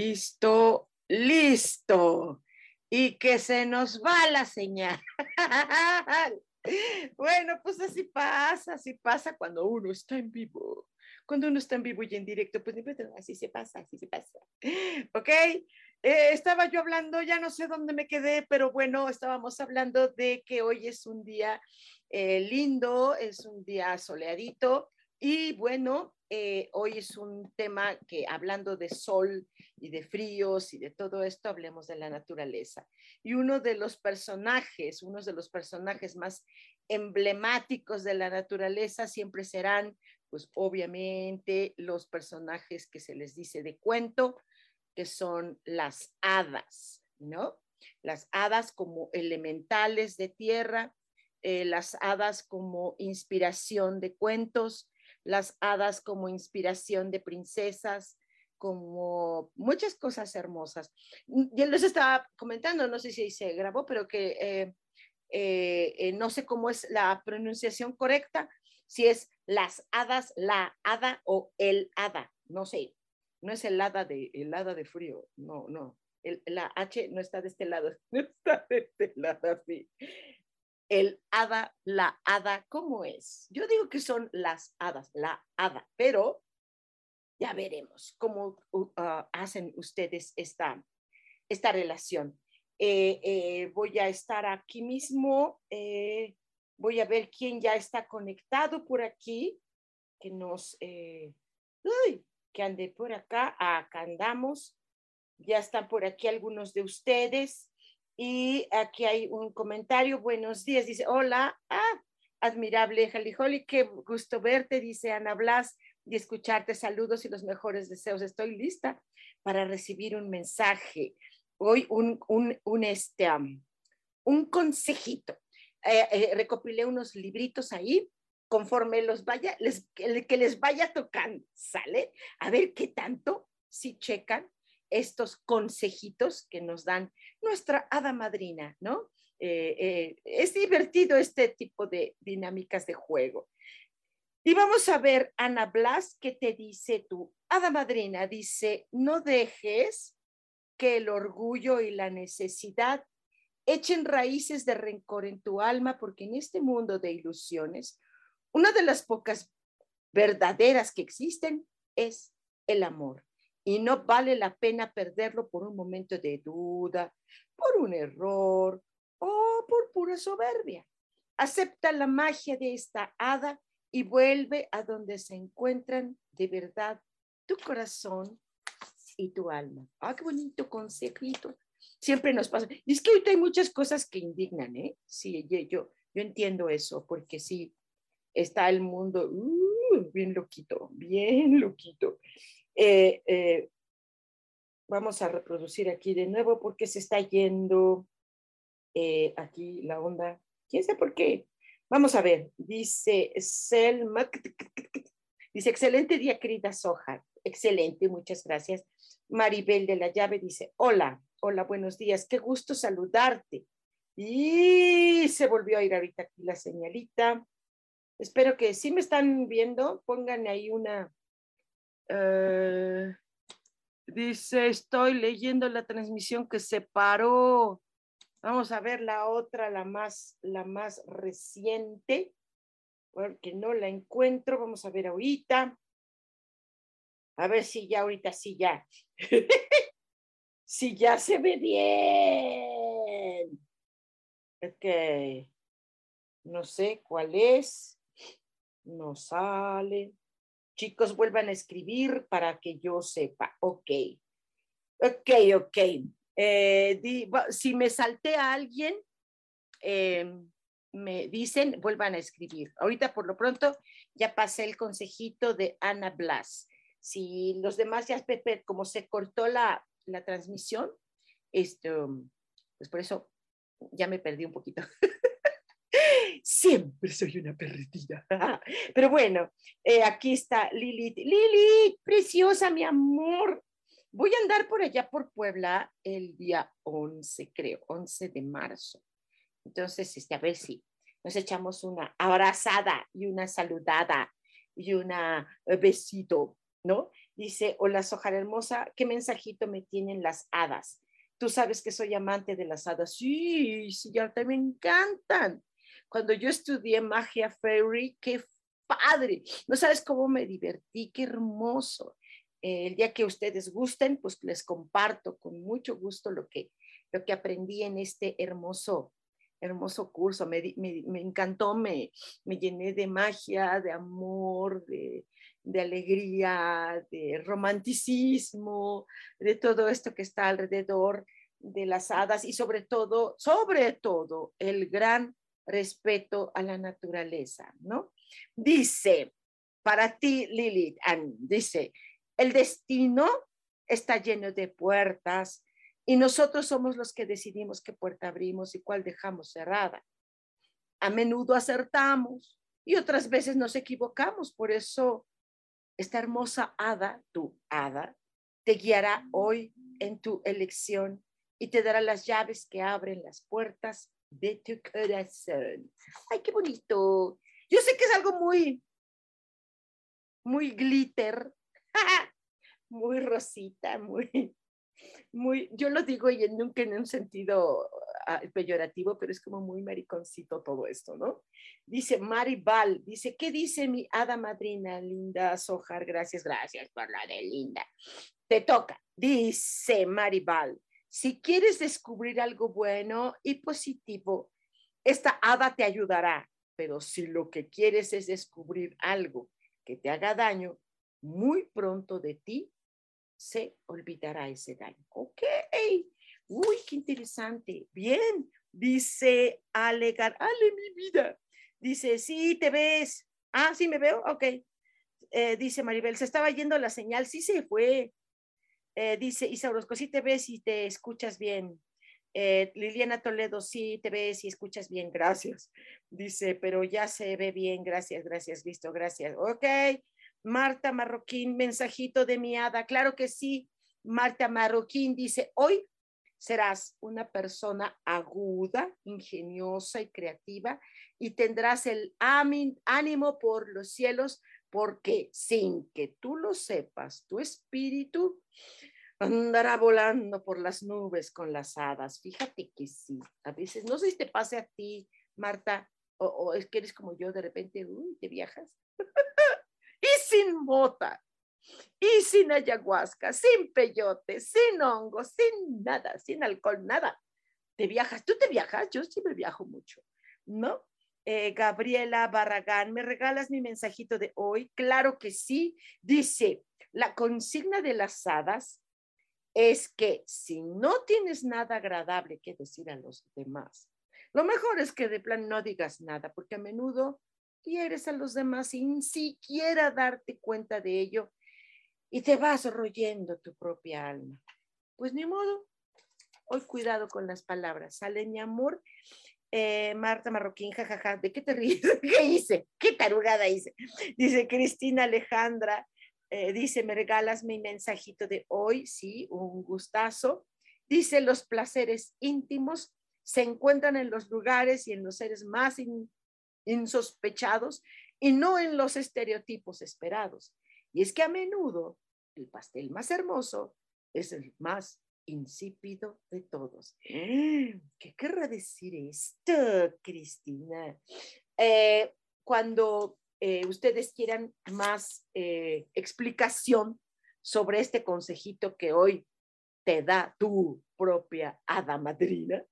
Listo, listo. Y que se nos va la señal. bueno, pues así pasa, así pasa cuando uno está en vivo. Cuando uno está en vivo y en directo, pues así se pasa, así se pasa. ¿Ok? Eh, estaba yo hablando, ya no sé dónde me quedé, pero bueno, estábamos hablando de que hoy es un día eh, lindo, es un día soleadito y bueno, eh, hoy es un tema que hablando de sol y de fríos y de todo esto, hablemos de la naturaleza. Y uno de los personajes, uno de los personajes más emblemáticos de la naturaleza siempre serán, pues obviamente, los personajes que se les dice de cuento, que son las hadas, ¿no? Las hadas como elementales de tierra, eh, las hadas como inspiración de cuentos, las hadas como inspiración de princesas, como muchas cosas hermosas. Yo les estaba comentando, no sé si se grabó, pero que eh, eh, eh, no sé cómo es la pronunciación correcta, si es las hadas, la hada o el hada, no sé, no es el hada de, el hada de frío, no, no, la H no está de este lado, no está de este lado así el hada, la hada, ¿cómo es? Yo digo que son las hadas, la hada, pero ya veremos cómo uh, ah, hacen ustedes esta, esta relación. Eh, eh, voy a estar aquí mismo, eh, voy a ver quién ya está conectado por aquí, que nos, uy, que ande por acá, acá andamos, ya están por aquí algunos de ustedes. Y aquí hay un comentario, buenos días, dice, hola, ah, admirable Jalijoli, qué gusto verte, dice Ana Blas, y escucharte, saludos y los mejores deseos. Estoy lista para recibir un mensaje. Hoy un, un, un, este, un consejito. Eh, eh, recopilé unos libritos ahí, conforme los vaya, les, que les vaya tocando, ¿sale? A ver qué tanto, si checan estos consejitos que nos dan nuestra hada madrina, ¿no? Eh, eh, es divertido este tipo de dinámicas de juego. Y vamos a ver, Ana Blas, ¿qué te dice tu hada madrina? Dice, no dejes que el orgullo y la necesidad echen raíces de rencor en tu alma, porque en este mundo de ilusiones, una de las pocas verdaderas que existen es el amor y no vale la pena perderlo por un momento de duda, por un error o por pura soberbia. Acepta la magia de esta hada y vuelve a donde se encuentran de verdad tu corazón y tu alma. Ah, qué bonito consejito. Siempre nos pasa. Y es que ahorita hay muchas cosas que indignan, ¿eh? Sí, yo, yo, entiendo eso, porque sí, está el mundo uh, bien loquito, bien loquito. Eh, eh, vamos a reproducir aquí de nuevo porque se está yendo eh, aquí la onda. ¿Quién sabe por qué? Vamos a ver. Dice Selma. Dice, excelente día, querida Soja. Excelente, muchas gracias. Maribel de la llave dice, hola, hola, buenos días, qué gusto saludarte. Y se volvió a ir ahorita aquí la señalita. Espero que si me están viendo, pongan ahí una, eh, dice, estoy leyendo la transmisión que se paró. Vamos a ver la otra, la más, la más reciente, porque no la encuentro. Vamos a ver ahorita. A ver si ya ahorita sí ya. si ya se ve bien. Ok. No sé cuál es. No sale. Chicos, vuelvan a escribir para que yo sepa. Ok. Ok, ok. Eh, si me salté a alguien, eh, me dicen, vuelvan a escribir. Ahorita por lo pronto ya pasé el consejito de Ana Blas. Si los demás ya, Pepe, como se cortó la, la transmisión, esto, pues por eso ya me perdí un poquito. Siempre soy una perdida. Pero bueno, eh, aquí está Lilith. Lilith, preciosa, mi amor. Voy a andar por allá por Puebla el día 11, creo, 11 de marzo. Entonces, este, a ver si nos echamos una abrazada y una saludada y una eh, besito, ¿no? Dice, hola Sojar Hermosa, ¿qué mensajito me tienen las hadas? Tú sabes que soy amante de las hadas. Sí, sí, ya me encantan. Cuando yo estudié magia fairy, qué padre. No sabes cómo me divertí, qué hermoso. el día que ustedes gusten, pues les comparto con mucho gusto lo que, lo que aprendí en este hermoso hermoso curso, me, encantó, me, me, llené de magia, de amor, de, de, alegría, de romanticismo, de todo esto que está alrededor de las hadas y sobre todo, sobre todo, el gran respeto a la naturaleza, ¿no? Dice, para ti, Lilith, dice, el destino está lleno de puertas, y nosotros somos los que decidimos qué puerta abrimos y cuál dejamos cerrada. A menudo acertamos y otras veces nos equivocamos. Por eso, esta hermosa hada, tu hada, te guiará hoy en tu elección y te dará las llaves que abren las puertas de tu corazón. Ay, qué bonito. Yo sé que es algo muy, muy glitter, muy rosita, muy, muy, yo lo digo y nunca en un sentido ah, peyorativo, pero es como muy mariconcito todo esto, ¿no? Dice Maribal, dice, ¿qué dice mi hada madrina, linda Sojar? Gracias, gracias por la de linda. Te toca, dice Maribal, si quieres descubrir algo bueno y positivo, esta hada te ayudará, pero si lo que quieres es descubrir algo que te haga daño, muy pronto de ti se olvidará ese daño. Ok. Uy, qué interesante. Bien. Dice Alegar, Ale, mi vida. Dice, sí, te ves. Ah, sí, me veo. Ok. Eh, dice Maribel, se estaba yendo la señal. Sí, se fue. Eh, dice Isa Orozco, sí te ves y te escuchas bien. Eh, Liliana Toledo, sí te ves y escuchas bien, gracias. Dice, pero ya se ve bien, gracias, gracias, listo, gracias. Ok, Marta Marroquín, mensajito de mi hada. Claro que sí. Marta Marroquín dice, hoy serás una persona aguda, ingeniosa y creativa y tendrás el ánimo por los cielos porque sin que tú lo sepas, tu espíritu andará volando por las nubes con las hadas. Fíjate que sí, a veces, no sé si te pase a ti, Marta, o, o es que eres como yo, de repente, uy, te viajas. y sin mota, y sin ayahuasca, sin peyote, sin hongo, sin nada, sin alcohol, nada. Te viajas, tú te viajas, yo sí me viajo mucho, ¿no? Eh, Gabriela Barragán, ¿me regalas mi mensajito de hoy? Claro que sí. Dice, la consigna de las hadas es que si no tienes nada agradable que decir a los demás, lo mejor es que de plan no digas nada, porque a menudo quieres a los demás sin siquiera darte cuenta de ello y te vas royendo tu propia alma. Pues ni modo, hoy cuidado con las palabras. Sale mi amor, eh, Marta Marroquín, jajaja, ¿de qué te ríes? ¿Qué hice? ¿Qué tarugada hice? Dice Cristina Alejandra, eh, dice, ¿me regalas mi mensajito de hoy? Sí, un gustazo. Dice, los placeres íntimos se encuentran en los lugares y en los seres más insospechados y no en los estereotipos esperados. Y es que a menudo el pastel más hermoso es el más insípido de todos. ¿Qué querrá decir esto, Cristina? Eh, cuando eh, ustedes quieran más eh, explicación sobre este consejito que hoy te da tu propia hada madrina.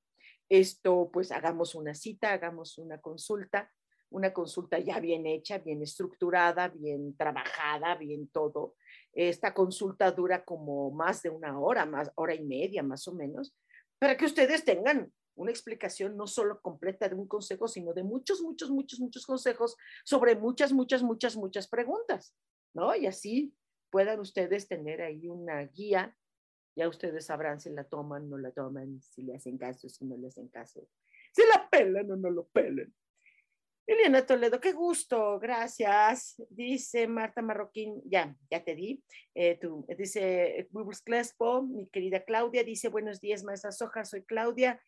Esto, pues hagamos una cita, hagamos una consulta, una consulta ya bien hecha, bien estructurada, bien trabajada, bien todo. Esta consulta dura como más de una hora, más hora y media más o menos, para que ustedes tengan una explicación no solo completa de un consejo, sino de muchos, muchos, muchos, muchos consejos sobre muchas, muchas, muchas, muchas preguntas, ¿no? Y así puedan ustedes tener ahí una guía. Ya ustedes sabrán si la toman, no la toman, si le hacen caso, si no le hacen caso, si la pelan o no lo pelan. Eliana Toledo, qué gusto, gracias. Dice Marta Marroquín, ya, ya te di. Eh, tú, dice Wibus Clespo, mi querida Claudia, dice buenos días, maestra Soja, soy Claudia.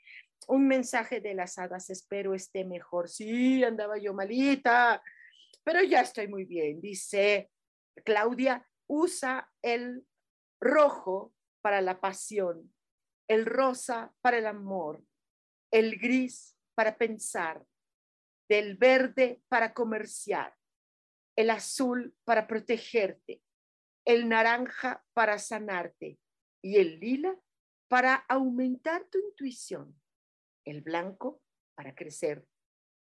Un mensaje de las hadas, espero esté mejor. Sí, andaba yo malita, pero ya estoy muy bien. Dice Claudia, usa el rojo para la pasión, el rosa para el amor, el gris para pensar del verde para comerciar, el azul para protegerte, el naranja para sanarte y el lila para aumentar tu intuición, el blanco para crecer,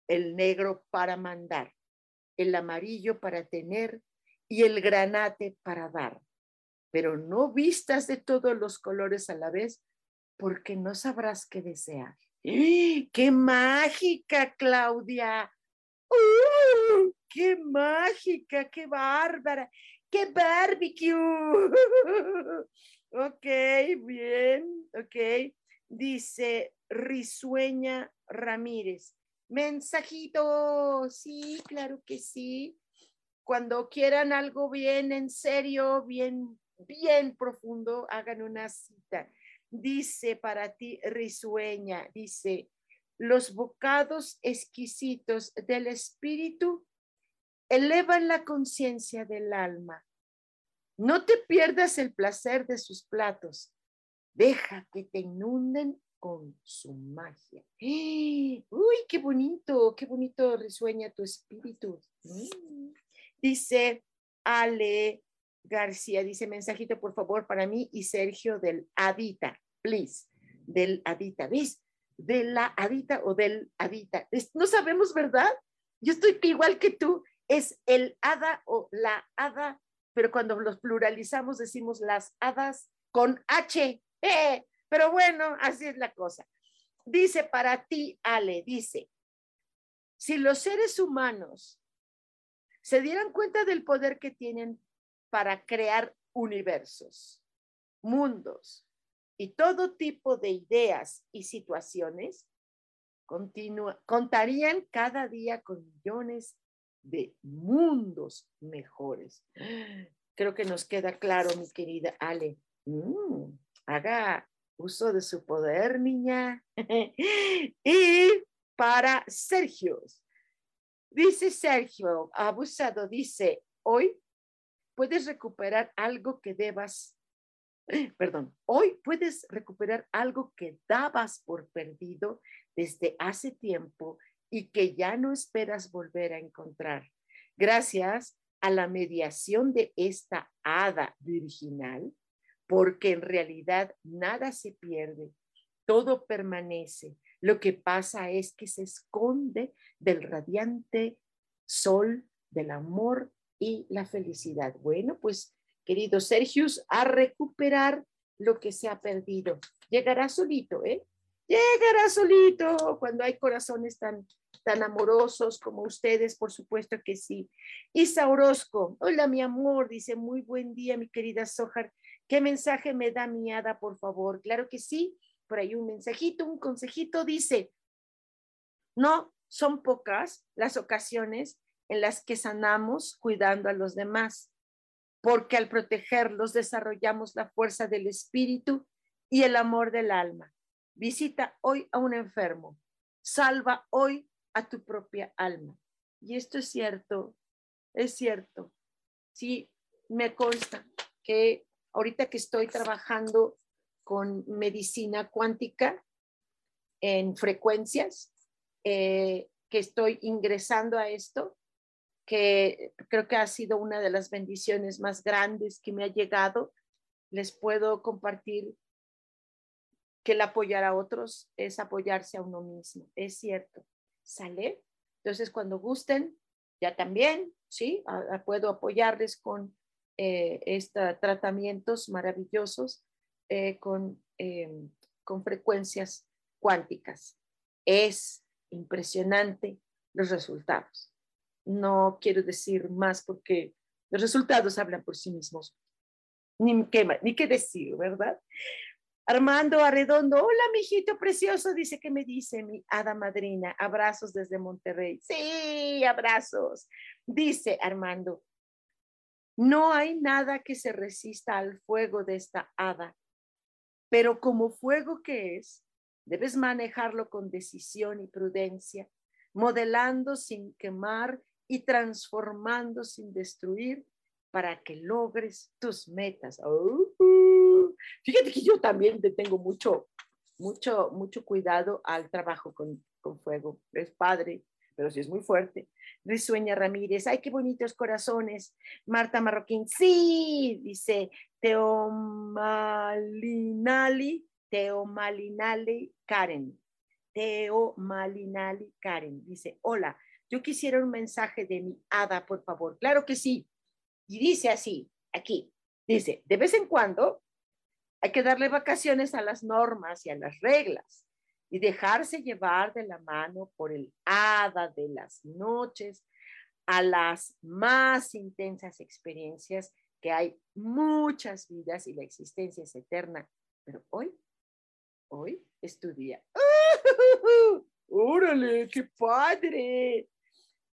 el negro para mandar, el amarillo para tener y el granate para dar. Pero no vistas de todos los colores a la vez porque no sabrás qué desear. ¡Qué mágica, Claudia! ¡Uh! ¡Qué mágica! ¡Qué bárbara! ¡Qué barbecue! ok, bien, ok. Dice Risueña Ramírez. Mensajito, sí, claro que sí. Cuando quieran algo bien en serio, bien, bien profundo, hagan una cita dice para ti risueña, dice, los bocados exquisitos del espíritu elevan la conciencia del alma. No te pierdas el placer de sus platos. Deja que te inunden con su magia. Uy, qué bonito, qué bonito risueña tu espíritu. Mm. Dice Ale García dice, mensajito por favor para mí y Sergio del Adita, please, del Adita, ¿ves? De la Adita o del Adita. No sabemos, ¿verdad? Yo estoy igual que tú, es el hada o la hada, pero cuando los pluralizamos decimos las hadas con H. ¡Eh! Pero bueno, así es la cosa. Dice para ti, Ale, dice, si los seres humanos se dieran cuenta del poder que tienen para crear universos, mundos y todo tipo de ideas y situaciones, contarían cada día con millones de mundos mejores. Creo que nos queda claro, mi querida Ale. Mm, haga uso de su poder, niña. y para Sergio, dice Sergio, abusado, dice, hoy puedes recuperar algo que debas, perdón, hoy puedes recuperar algo que dabas por perdido desde hace tiempo y que ya no esperas volver a encontrar. Gracias a la mediación de esta hada virginal, porque en realidad nada se pierde, todo permanece. Lo que pasa es que se esconde del radiante sol del amor y la felicidad. Bueno, pues querido Sergius, a recuperar lo que se ha perdido. Llegará solito, ¿eh? Llegará solito cuando hay corazones tan, tan amorosos como ustedes, por supuesto que sí. Isa Orozco, hola mi amor, dice, muy buen día mi querida Sojar. ¿Qué mensaje me da mi hada, por favor? Claro que sí, por ahí un mensajito, un consejito, dice, no, son pocas las ocasiones en las que sanamos cuidando a los demás, porque al protegerlos desarrollamos la fuerza del espíritu y el amor del alma. Visita hoy a un enfermo, salva hoy a tu propia alma. Y esto es cierto, es cierto. Sí, me consta que ahorita que estoy trabajando con medicina cuántica en frecuencias, eh, que estoy ingresando a esto, que creo que ha sido una de las bendiciones más grandes que me ha llegado. Les puedo compartir que el apoyar a otros es apoyarse a uno mismo. Es cierto. ¿Sale? Entonces, cuando gusten, ya también, ¿sí? puedo apoyarles con eh, estos tratamientos maravillosos eh, con, em, con frecuencias cuánticas. Es impresionante los resultados. No quiero decir más porque los resultados hablan por sí mismos. Ni qué, ni qué decir, ¿verdad? Armando Arredondo, hola, mijito precioso, dice que me dice mi hada madrina. Abrazos desde Monterrey. Sí, abrazos. Dice Armando, no hay nada que se resista al fuego de esta hada, pero como fuego que es, debes manejarlo con decisión y prudencia, modelando sin quemar y transformando sin destruir para que logres tus metas. Uh, fíjate que yo también tengo mucho, mucho, mucho cuidado al trabajo con, con fuego. Es padre, pero sí es muy fuerte. Risueña Ramírez, ay, qué bonitos corazones. Marta Marroquín, sí, dice Teomalinali, Teomalinali Karen. Teomalinali Karen, dice, hola, yo quisiera un mensaje de mi hada, por favor. Claro que sí. Y dice así, aquí, dice, de vez en cuando hay que darle vacaciones a las normas y a las reglas y dejarse llevar de la mano por el hada de las noches a las más intensas experiencias que hay muchas vidas y la existencia es eterna. Pero hoy, hoy es tu día. ¡Órale, qué padre!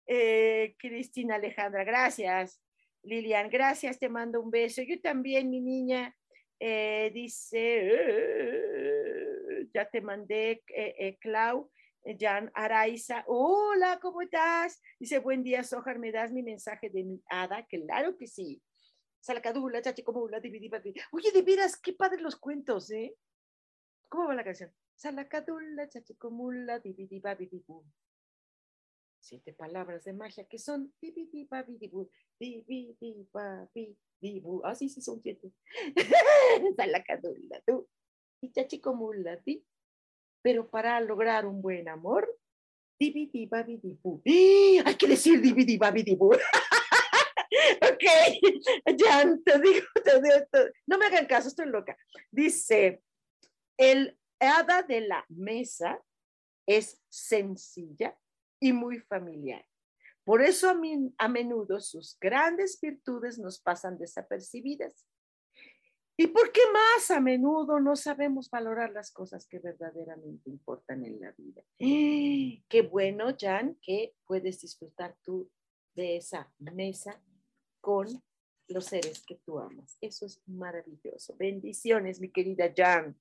Eh, Cristina Alejandra, gracias. Lilian, gracias, te mando un beso. Yo también, mi niña, eh, dice, eh, ya te mandé, Clau, Jan Araiza, hola, ¿cómo estás? Dice, buen día, Sojar, ¿me das mi mensaje de mi hada? Claro que sí. Salacadula, chachicomula, dividida. Oye, de veras, qué padre los cuentos, ¿eh? ¿Cómo va la canción? Salacadula, chachicomula, dividida, dividibu siete palabras de magia que son así sí son siete. tú y ti. Pero para lograr un buen amor, hay que decir dividibabidibu. ok, ya te digo, te digo, no me hagan caso, estoy loca. Dice, el hada de la mesa es sencilla, y muy familiar. Por eso a, a menudo sus grandes virtudes nos pasan desapercibidas. ¿Y por qué más a menudo no sabemos valorar las cosas que verdaderamente importan en la vida? Qué bueno, Jan, que puedes disfrutar tú de esa mesa con los seres que tú amas. Eso es maravilloso. Bendiciones, mi querida Jan.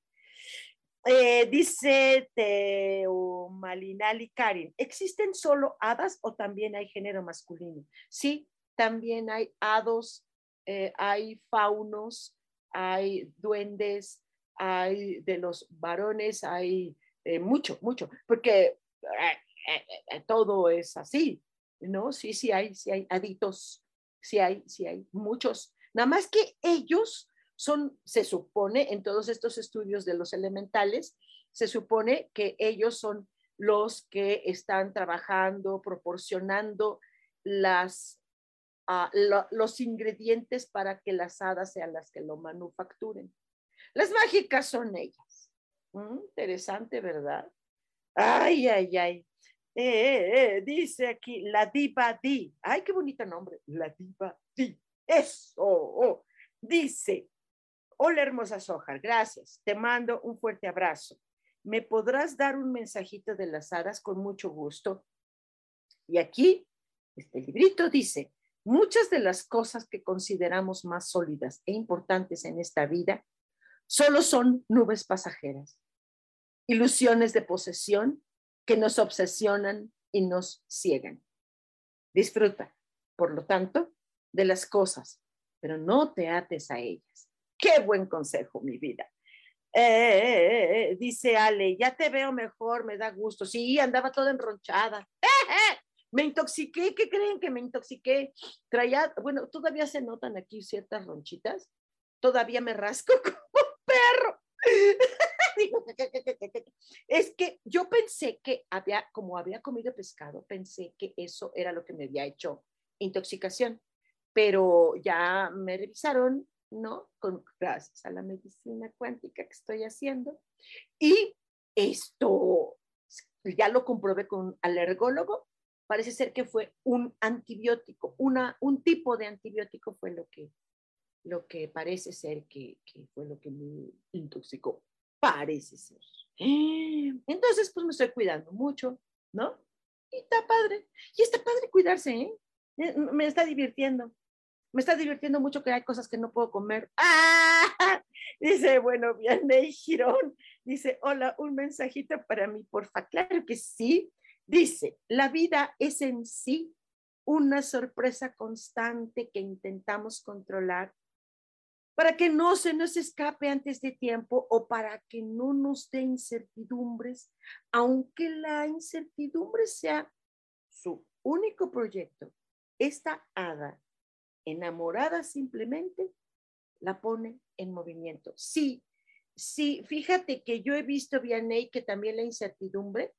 Eh, dice Teo Malinali Karin, ¿existen solo hadas o también hay género masculino? Sí, también hay hados, eh, hay faunos, hay duendes, hay de los varones, hay eh, mucho, mucho, porque todo es así, ¿no? Sí, sí hay, sí hay haditos, sí hay, sí hay muchos. Nada más que ellos son, se supone, en todos estos estudios de los elementales, se supone que ellos son los que están trabajando, proporcionando las, ah, los ingredientes para que las hadas sean las que lo manufacturen. Las mágicas son ellas. Mm, interesante, ¿verdad? Ay, ay, ay. Eh, dice aquí, la diva di. Ay, qué bonito nombre. La diva di. Eso. Dice, Hola, hermosa Sojar, gracias. Te mando un fuerte abrazo. ¿Me podrás dar un mensajito de las hadas con mucho gusto? Y aquí, este librito dice, muchas de las cosas que consideramos más sólidas e importantes en esta vida solo son nubes pasajeras, ilusiones de posesión que nos obsesionan y nos ciegan. Disfruta, por lo tanto, de las cosas, pero no te ates a ellas. Qué buen consejo, mi vida. Eh, eh, eh, dice Ale, ya te veo mejor, me da gusto. Sí, andaba toda enronchada. Me intoxiqué, ¿qué creen que me intoxiqué? Traía, bueno, todavía se notan aquí ciertas ronchitas. Todavía me rasco como perro. pensé que había, como había comido pescado, pensé que eso era lo que me había hecho intoxicación, pero ya me revisaron, ¿no? Con, gracias a la medicina cuántica que estoy haciendo. Y esto ya lo comprobé con un alergólogo, parece ser que fue un antibiótico, una, un tipo de antibiótico fue lo que, lo que parece ser que, que fue lo que me intoxicó. Parece ser. Entonces, pues me estoy cuidando mucho, ¿no? Y está padre. Y está padre cuidarse, ¿eh? me está divirtiendo. Me está divirtiendo mucho que hay cosas que no puedo comer. ¡Ah! Dice, bueno, Vianney Girón. Dice, hola, un mensajito para mí, porfa. Claro que sí. Dice, la vida es en sí una sorpresa constante que intentamos controlar para que no se nos escape antes de tiempo o para que no nos dé incertidumbres, aunque la incertidumbre sea su único proyecto. Esta hada, enamorada simplemente, la pone en movimiento. Sí, sí, fíjate que yo he visto, Vianney, que también la incertidumbre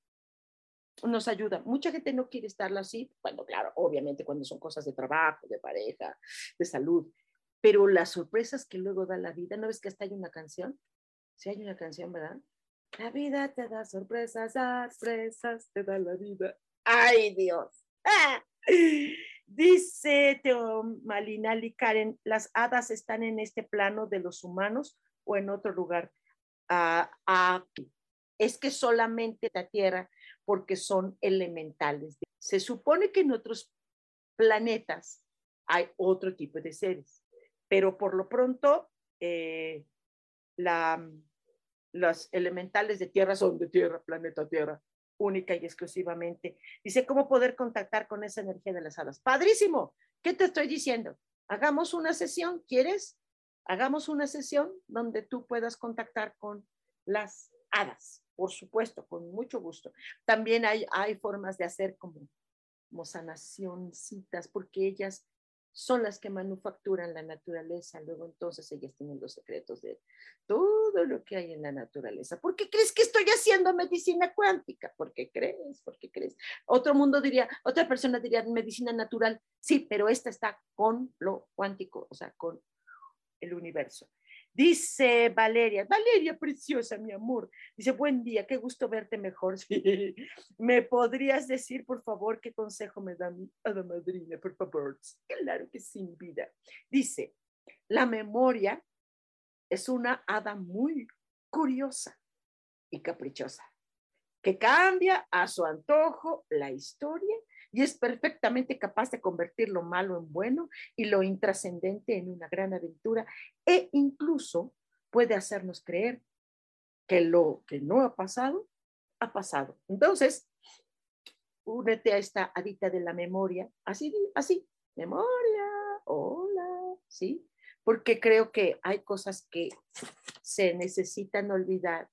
nos ayuda. Mucha gente no quiere estarla así, bueno, claro, obviamente cuando son cosas de trabajo, de pareja, de salud, pero las sorpresas que luego da la vida, ¿no ves que hasta hay una canción? Sí hay una canción, ¿verdad? La vida te da sorpresas, sorpresas te da la vida. ¡Ay, Dios! ¡Ah! Dice Teo Malinali Karen, las hadas están en este plano de los humanos o en otro lugar. Ah, aquí. Es que solamente la Tierra, porque son elementales. Se supone que en otros planetas hay otro tipo de seres pero por lo pronto eh, la, los elementales de Tierra son de Tierra, planeta Tierra, única y exclusivamente. Dice, ¿cómo poder contactar con esa energía de las hadas? Padrísimo, ¿qué te estoy diciendo? Hagamos una sesión, ¿quieres? Hagamos una sesión donde tú puedas contactar con las hadas, por supuesto, con mucho gusto. También hay, hay formas de hacer como, como sanacioncitas, porque ellas son las que manufacturan la naturaleza, luego entonces ellas tienen los secretos de todo lo que hay en la naturaleza. ¿Por qué crees que estoy haciendo medicina cuántica? ¿Por qué crees? ¿Por qué crees? Otro mundo diría, otra persona diría medicina natural, sí, pero esta está con lo cuántico, o sea, con el universo. Dice Valeria, Valeria preciosa, mi amor. Dice, buen día, qué gusto verte mejor. ¿Me podrías decir, por favor, qué consejo me da mi hada madrina, por favor? Claro que sin vida. Dice, la memoria es una hada muy curiosa y caprichosa, que cambia a su antojo la historia y es perfectamente capaz de convertir lo malo en bueno y lo intrascendente en una gran aventura e incluso puede hacernos creer que lo que no ha pasado, ha pasado. Entonces, únete a esta adita de la memoria, así, así, memoria, hola, ¿sí? Porque creo que hay cosas que se necesitan olvidar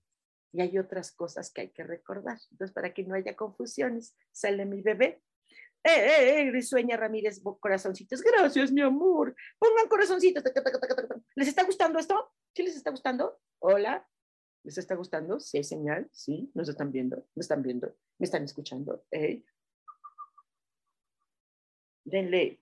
y hay otras cosas que hay que recordar. Entonces, para que no haya confusiones, sale mi bebé eh, eh, eh, Risueña Ramírez, corazoncitos. Gracias, mi amor. Pongan corazoncitos. ¿Les está gustando esto? ¿Sí les está gustando? Hola. ¿Les está gustando? Sí, hay señal. Sí, nos están viendo. Me están viendo. Me están escuchando. Hey. Denle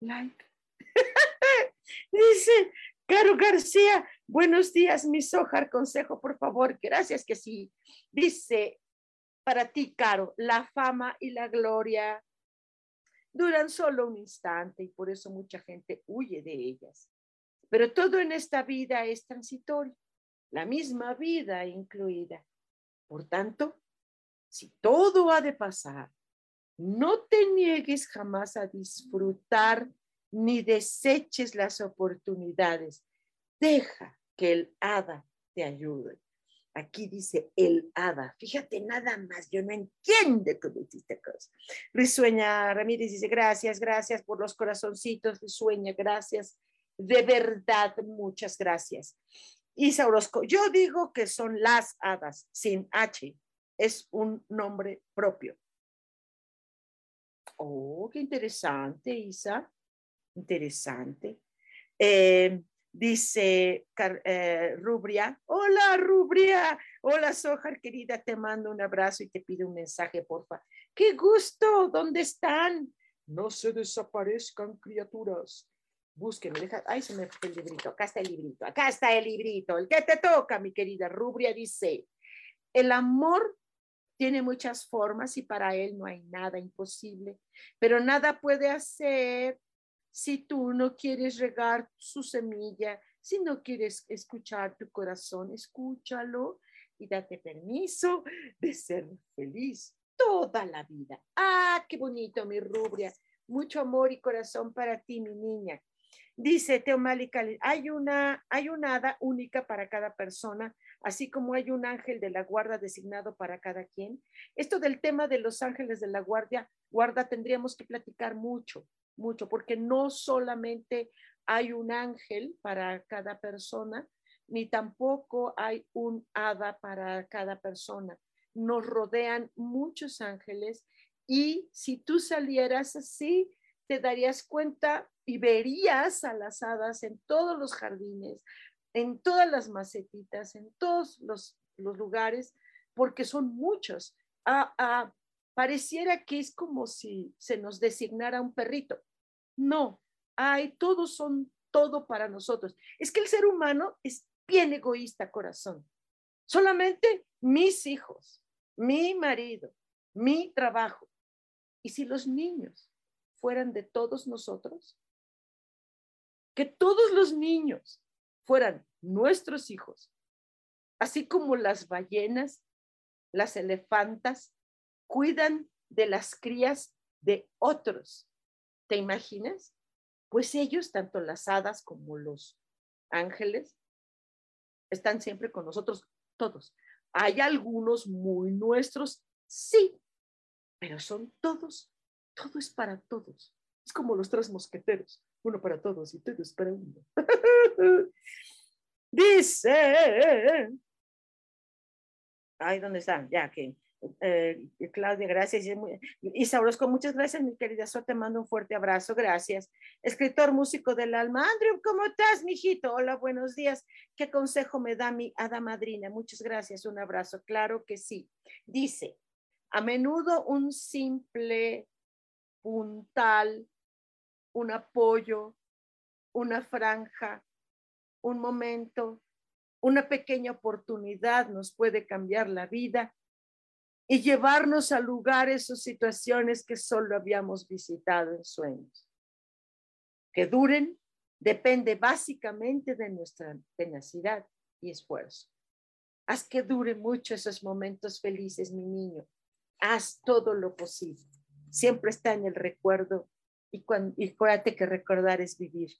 like. Dice Caro García, buenos días, mi Sojar, consejo, por favor. Gracias que sí. Dice para ti, Caro, la fama y la gloria duran solo un instante y por eso mucha gente huye de ellas. Pero todo en esta vida es transitorio, la misma vida incluida. Por tanto, si todo ha de pasar, no te niegues jamás a disfrutar ni deseches las oportunidades. Deja que el hada te ayude. Aquí dice el hada. Fíjate nada más, yo no entiendo cómo hiciste cosa. Risueña Ramírez dice, gracias, gracias por los corazoncitos, Risueña, gracias. De verdad, muchas gracias. Isa Orozco, yo digo que son las hadas, sin H. Es un nombre propio. Oh, qué interesante, Isa. Interesante. Eh, Dice eh, Rubria, hola Rubria, hola Sojar querida, te mando un abrazo y te pido un mensaje, porfa. Qué gusto, ¿dónde están? No se desaparezcan, criaturas. Búsquenme, deja, ay, se me fue el librito, acá está el librito, acá está el librito, el que te toca, mi querida Rubria, dice, el amor tiene muchas formas y para él no hay nada imposible, pero nada puede hacer si tú no quieres regar su semilla, si no quieres escuchar tu corazón, escúchalo y date permiso de ser feliz toda la vida. Ah, qué bonito, mi rubria. Mucho amor y corazón para ti, mi niña. Dice Teomali hay una, hay una hada única para cada persona, así como hay un ángel de la guarda designado para cada quien. Esto del tema de los ángeles de la guardia, guarda, tendríamos que platicar mucho, mucho, porque no solamente hay un ángel para cada persona, ni tampoco hay un hada para cada persona. Nos rodean muchos ángeles y si tú salieras así, te darías cuenta y verías a las hadas en todos los jardines, en todas las macetitas, en todos los, lugares, porque son muchos. Ah, ah, pareciera que es como si se nos designara un perrito. No, hay, todos son todo para nosotros. Es que el ser humano es bien egoísta, corazón. Solamente mis hijos, mi marido, mi trabajo. Y si los niños fueran de todos nosotros, que todos los niños fueran nuestros hijos, así como las ballenas, las elefantas, cuidan de las crías de otros ¿Te imaginas? Pues ellos, tanto las hadas como los ángeles, están siempre con nosotros, todos. Hay algunos muy nuestros, sí, pero son todos, todo es para todos. Es como los tres mosqueteros, uno para todos y todos para uno. Dice, ay, ¿dónde están? Ya, que eh, Claudia, gracias. Isa Orozco, muchas gracias, mi querida So, te mando un fuerte abrazo, gracias. Escritor, músico del alma. Andrew, ¿cómo estás, mijito? Hola, buenos días. ¿Qué consejo me da mi hada madrina? Muchas gracias, un abrazo. Claro que sí. Dice, a menudo un simple puntal, un apoyo, una franja, un momento, una pequeña oportunidad nos puede cambiar la vida y llevarnos a lugares o situaciones que solo habíamos visitado en sueños. Que duren depende básicamente de nuestra tenacidad y esfuerzo. Haz que dure mucho esos momentos felices, mi niño. Haz todo lo posible. Siempre está en el recuerdo y, cuando, y acuérdate que recordar es vivir.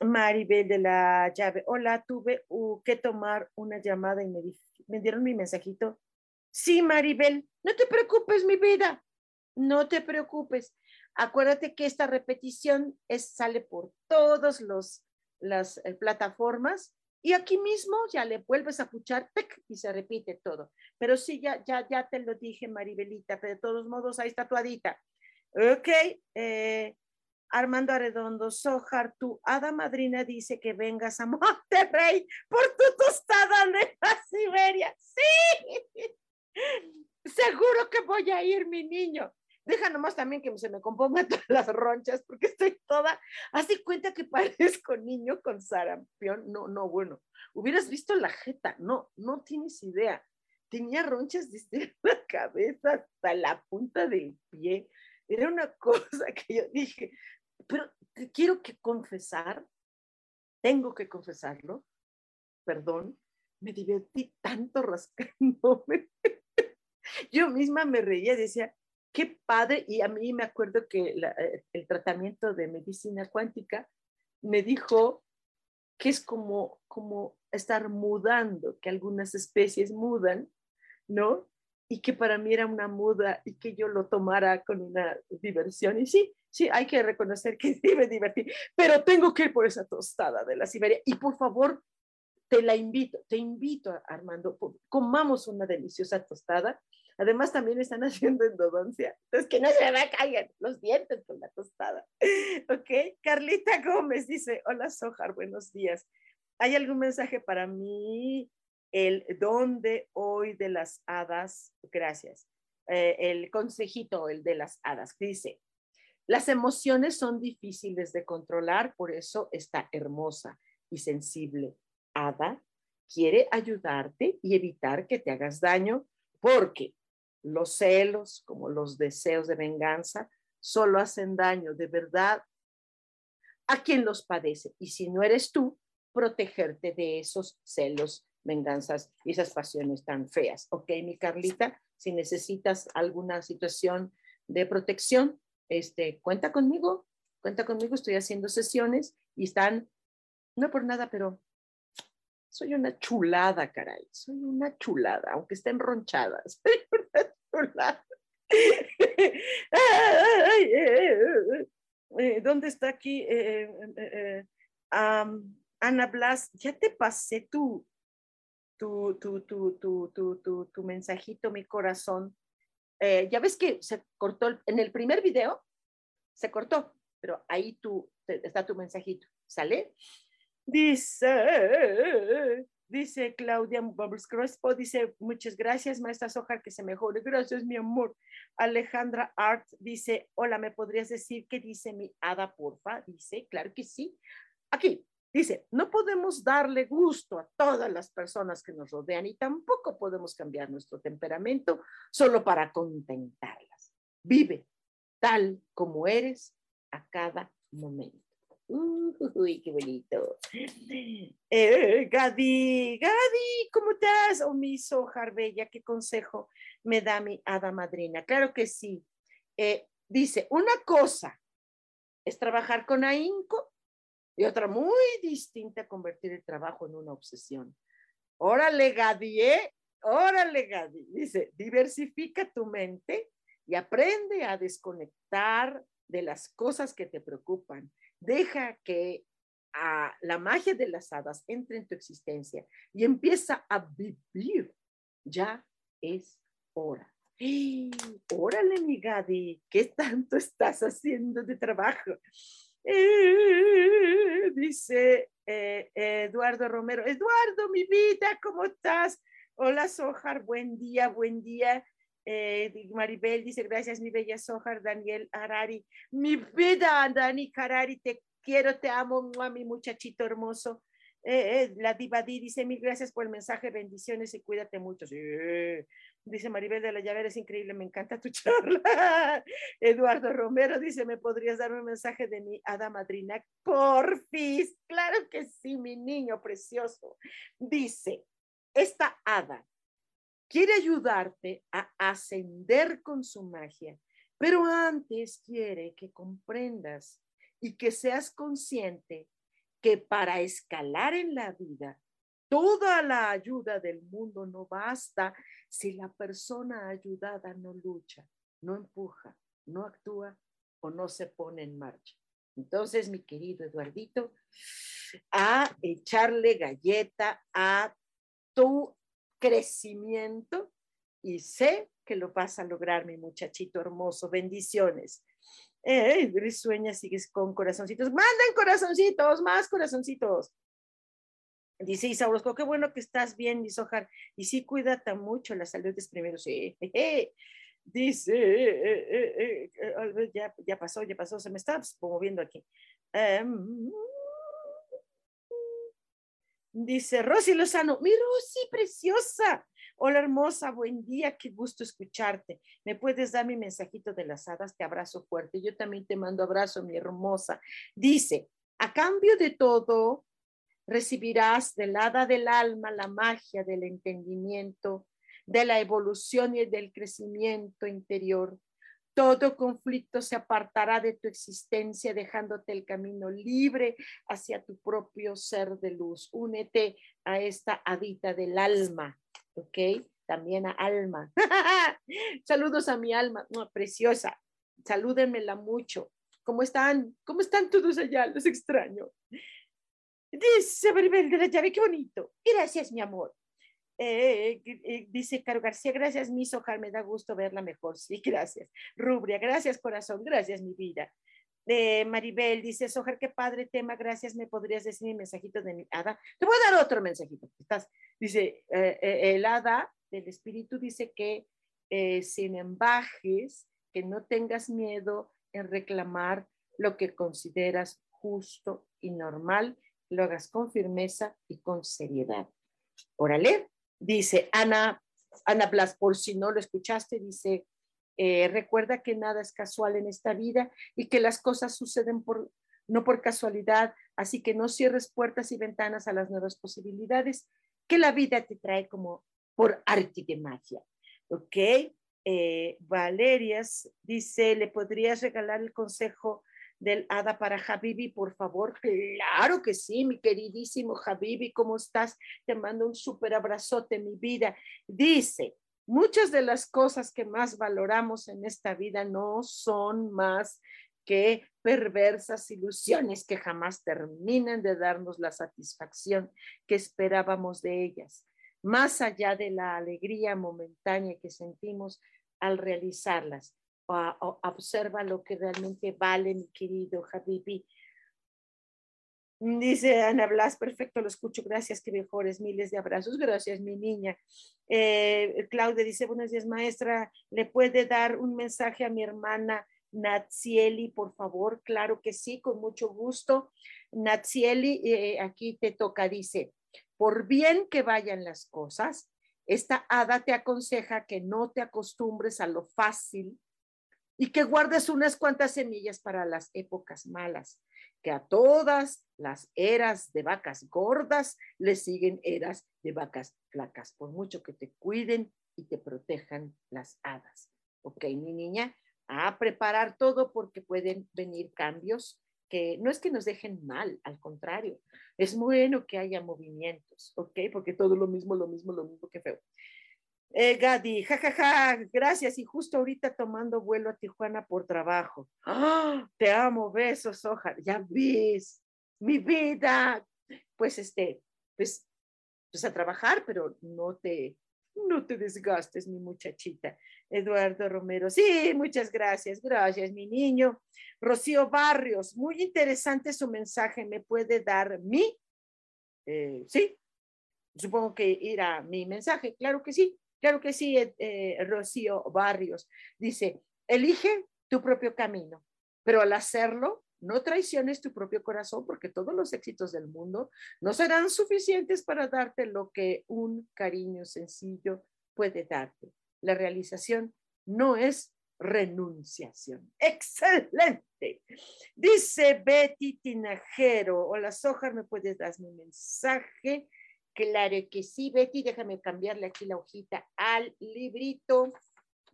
Maribel de la llave. Hola, tuve uh, que tomar una llamada y me, me dieron mi mensajito Sí, Maribel, no te preocupes, mi vida, no te preocupes. Acuérdate que esta repetición es, sale por todas las eh, plataformas y aquí mismo ya le vuelves a escuchar y se repite todo. Pero sí, ya, ya, ya te lo dije, Maribelita, pero de todos modos ahí está tatuadita. Ok, eh, Armando Arredondo, Sojar, tu hada madrina dice que vengas a Monterrey por tu tostada de la Siberia. Sí. Seguro que voy a ir, mi niño. Deja nomás también que se me compongan todas las ronchas porque estoy toda, así cuenta que parezco niño con sarampión. No, no, bueno, hubieras visto la jeta, no, no tienes idea. Tenía ronchas desde la cabeza hasta la punta del pie. Era una cosa que yo dije, pero te quiero que confesar, tengo que confesarlo, perdón, me divertí tanto rascándome yo misma me reía, decía, qué padre, y a mí me acuerdo que eh, el tratamiento de medicina cuántica me dijo que es como, como estar mudando, que algunas especies mudan, ¿no? Y que para mí era una muda y que yo lo tomara con una diversión. Y sí, sí, hay que reconocer que sí me divertí, pero tengo que ir por esa tostada de la Siberia. Y por favor, te la invito, te invito, Armando, comamos una deliciosa tostada. Además, también están haciendo endodoncia. Entonces, que no se me caigan los dientes con la tostada. Ok, Carlita Gómez dice, hola Sojar, buenos días. ¿Hay algún mensaje para mí? El don de hoy de las hadas. Gracias. Eh, el consejito, el de las hadas. Dice, las emociones son difíciles de controlar, por eso está hermosa y sensible. Hada quiere ayudarte y evitar que te hagas daño porque los celos, como los deseos de venganza, solo hacen daño de verdad a quien los padece. Y si no eres tú, protegerte de esos celos, venganzas y esas pasiones tan feas. Ok, mi Carlita, si necesitas alguna situación de protección, este, cuenta conmigo, cuenta conmigo, estoy haciendo sesiones y están, no por nada, pero soy una chulada, caray, soy una chulada, aunque estén ronchadas, chulada. ¿Dónde está aquí? Eh, eh, eh, Ana Blas, ya te pasé tu, tu, tu, tu, tu, mensajito, mi corazón. Eh, ya ves que se cortó en el primer video, se cortó, pero ahí tú, está tu mensajito, ¿sale? Dice, dice Claudia Crespo, dice, muchas gracias, maestra Sojar, que se mejore. Gracias, mi amor. Alejandra Art dice, hola, ¿me podrías decir qué dice mi hada, porfa? Dice, claro que sí. Aquí, Dice, no podemos darle gusto a todas las personas que nos rodean y tampoco podemos cambiar nuestro temperamento solo para contentarlas. Vive tal como eres a cada momento. Uy, qué bonito. Eh, Gadi, Gadi, ¿cómo estás? O oh, mi Sojar Bella, ¿qué consejo me da mi hada madrina? Claro que sí. Eh, dice, una cosa es trabajar con ahínco y otra muy distinta, convertir el trabajo en una obsesión. Órale, Gadi, ¿eh? Órale, Gadi. Dice, diversifica tu mente y aprende a desconectar de las cosas que te preocupan. Deja que a la magia de las hadas entre en tu existencia y empieza a vivir. Ya es hora. Órale, mi Gadi, ¿qué tanto estás haciendo de trabajo? Eh, dice eh, Eduardo Romero, Eduardo, mi vida, ¿cómo estás? Hola, Sojar, buen día, buen día. Eh, Maribel dice, gracias, mi bella Sojar, Daniel Harari, mi vida, Dani Harari, te quiero, te amo, a mi muchachito hermoso. la Divadí dice, mil gracias por el mensaje, bendiciones y cuídate mucho. Dice Maribel de la Llavera, es increíble, me encanta tu charla. Eduardo Romero dice, ¿me podrías dar un mensaje de mi hada madrina? Porfis, claro que sí, mi niño precioso. Dice, esta hada quiere ayudarte a ascender con su magia, pero antes quiere que comprendas y que seas consciente que para escalar en la vida, toda la ayuda del mundo no basta si la persona ayudada no lucha, no empuja, no actúa o no se pone en marcha. Entonces, mi querido Eduardito, a echarle galleta a tu crecimiento y sé que lo vas a lograr, mi muchachito hermoso. Bendiciones. Eh, sueña, sigues con corazoncitos. Manden corazoncitos, más corazoncitos. Dice Isaurosco, qué bueno que estás bien, Sojar. Y sí, cuídate mucho, la salud es primero. Sí. Dice, eh, eh, eh, ya, ya pasó, ya pasó, se me está moviendo aquí. Em, dice Rosy Lozano, mi Rosy, preciosa. Hola hermosa, buen día, qué gusto escucharte. ¿Me puedes dar mi mensajito de las hadas? Te abrazo fuerte. Yo también te mando abrazo, mi hermosa. Dice, a cambio de todo, recibirás del hada del alma la magia del entendimiento, de la evolución y del crecimiento interior. Todo conflicto se apartará de tu existencia, dejándote el camino libre hacia tu propio ser de luz. Únete a esta hadita del alma, ¿ok? También a alma. Saludos a mi alma, preciosa. Salúdenmela mucho. ¿Cómo están? ¿Cómo están todos allá? Los extraño. Dice Maribel de la llave, qué bonito. Gracias, mi amor. Eh, eh, dice Caro García, gracias, mi Sojar, me da gusto verla mejor. Sí, gracias. Rubria, gracias, corazón, gracias, mi vida. Eh, Maribel dice, Sojar, qué padre tema, gracias, ¿me podrías decir mi mensajito de mi hada? Te voy a dar otro mensajito. Estás, dice, el hada del espíritu dice que sin embajes, que no tengas miedo en reclamar lo que consideras justo y normal, lo hagas con firmeza y con seriedad. Órale, dice Ana, Ana Blas, por si no lo escuchaste, dice, eh, recuerda que nada es casual en esta vida y que las cosas suceden por, no por casualidad, así que no cierres puertas y ventanas a las nuevas posibilidades que la vida te trae como por arte de magia. ¿Ok? Eh, Valerias dice, ¿le podrías regalar el consejo del Hada para Habibi, por favor? Claro que sí, mi queridísimo Habibi, ¿cómo estás? Te mando un súper abrazote, mi vida. Dice, muchas de las cosas que más valoramos en esta vida no son más que perversas ilusiones que jamás terminan de darnos la satisfacción que esperábamos de ellas. Más allá de la alegría momentánea que sentimos al realizarlas, observa lo que realmente vale, mi querido Habibi. Dice Ana Blas, perfecto, lo escucho, gracias, que mejores, miles de abrazos, gracias, mi niña. Eh, Claudia dice, buenos días, maestra, ¿le puede dar un mensaje a mi hermana Natsieli, por favor? Claro que sí, con mucho gusto. Natsieli, eh, aquí te toca, dice, por bien que vayan las cosas, esta hada te aconseja que no te acostumbres a lo fácil y que guardes unas cuantas semillas para las épocas malas, que a todas las eras de vacas gordas le siguen eras de vacas flacas, por mucho que te cuiden y te protejan las hadas. Ok, mi niña, a preparar todo porque pueden venir cambios que no es que nos dejen mal, al contrario, es bueno que haya movimientos, ¿ok? Porque todo lo mismo, lo mismo, lo mismo que feo. Eh, Gadi, jajaja, gracias. Y justo ahorita tomando vuelo a Tijuana por trabajo. ¡Ah! Te amo, besos, hoja. Ya ves, mi vida. Pues este, pues, pues a trabajar, pero no te, no te desgastes, mi muchachita. Eduardo Romero, sí, muchas gracias, gracias, mi niño. Rocío Barrios, muy interesante su mensaje. ¿Me puede dar mi? Eh, sí, supongo que irá mi mensaje, claro que sí. Claro que sí, eh, eh, Rocío Barrios. Dice, elige tu propio camino, pero al hacerlo, no traiciones tu propio corazón porque todos los éxitos del mundo no serán suficientes para darte lo que un cariño sencillo puede darte. La realización no es renunciación. Excelente. Dice Betty Tinajero, hola Sojar, ¿me puedes dar mi mensaje? Claro que sí, Betty, déjame cambiarle aquí la hojita al librito.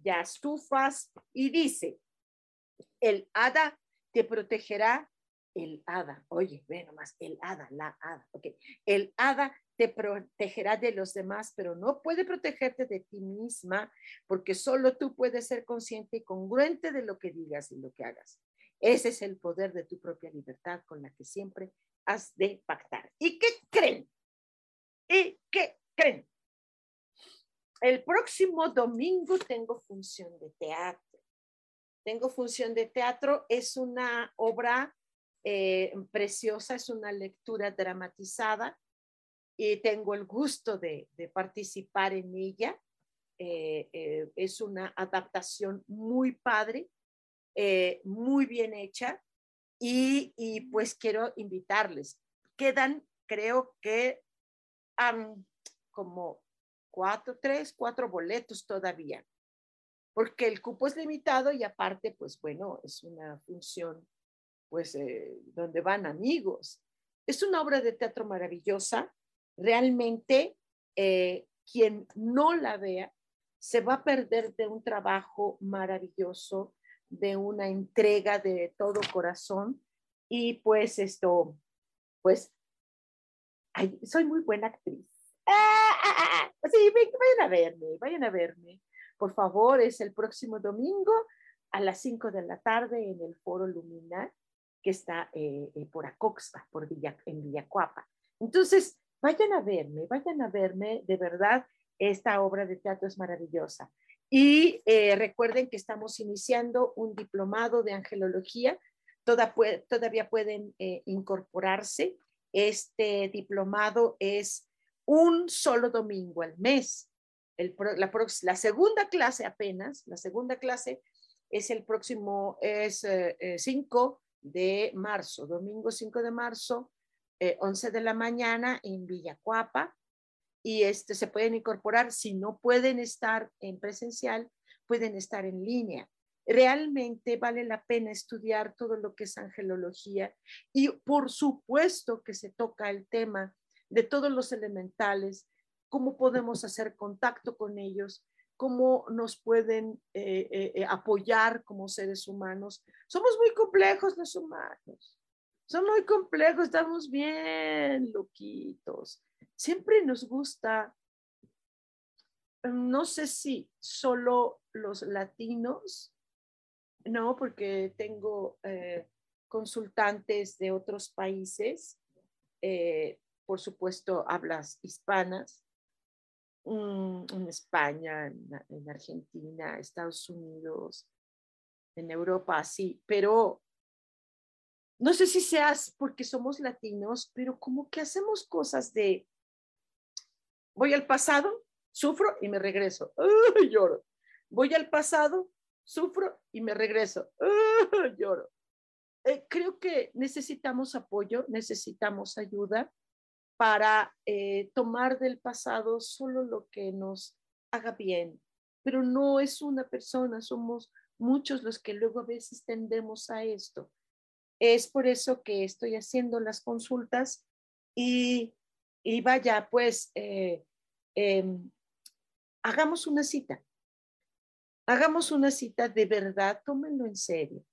Ya estufas y dice, el hada te protegerá, el hada, oye, ve nomás, el hada, la hada, ok, el hada te protegerá de los demás, pero no puede protegerte de ti misma porque solo tú puedes ser consciente y congruente de lo que digas y lo que hagas. Ese es el poder de tu propia libertad con la que siempre has de pactar. ¿Y qué creen? ¿Y qué creen? El próximo domingo tengo función de teatro. Tengo función de teatro, es una obra eh, preciosa, es una lectura dramatizada y tengo el gusto de, participar en ella. Eh, eh, es una adaptación muy padre, muy bien hecha y, y pues quiero invitarles. Quedan, creo que como cuatro, tres, cuatro boletos todavía, porque el cupo es limitado y aparte, pues bueno, es una función, pues, eh, donde van amigos. Es una obra de teatro maravillosa. Realmente, eh, quien no la vea, se va a perder de un trabajo maravilloso, de una entrega de todo corazón. Y pues esto, pues soy muy buena actriz. Ah, ah, ah, sí, vayan a verme, vayan a verme. Por favor, es el próximo domingo a las 5 de la tarde en el Foro Luminar. que está eh, eh, por Acoxpa, por Villa, en Villacuapa. Entonces, vayan a verme, vayan a verme, de verdad, esta obra de teatro es maravillosa. Y eh, recuerden que estamos iniciando un diplomado de angelología, Toda, todavía pueden incorporarse. Este diplomado es un solo domingo al mes. la, segunda clase apenas, la segunda clase es el próximo, es 5 de marzo, domingo 5 de marzo, 11 eh, de la mañana en Villacuapa. Y este, se pueden incorporar, si no pueden estar en presencial, pueden estar en línea. Realmente vale la pena estudiar todo lo que es angelología y por supuesto que se toca el tema de todos los elementales, cómo podemos hacer contacto con ellos, cómo nos pueden eh, eh, eh, apoyar como seres humanos. Somos muy complejos los humanos. Son muy complejos, estamos bien loquitos. Siempre nos gusta, no sé si solo los latinos, no, porque tengo consultantes de otros países, por supuesto, hablas hispanas, en España, en, Argentina, Estados Unidos, en Europa, sí, pero no sé si seas porque somos latinos, pero como que hacemos cosas de, voy al pasado, sufro y me regreso, lloro. Voy al pasado, sufro y me regreso, lloro. Eh, creo que necesitamos apoyo, necesitamos ayuda para eh, tomar del pasado solo lo que nos haga bien, pero no es una persona, somos muchos los que luego a veces tendemos a esto. Es por eso que estoy haciendo las consultas y, vaya, pues eh, em, hagamos una cita. Hagamos una cita de verdad, tómenlo en serio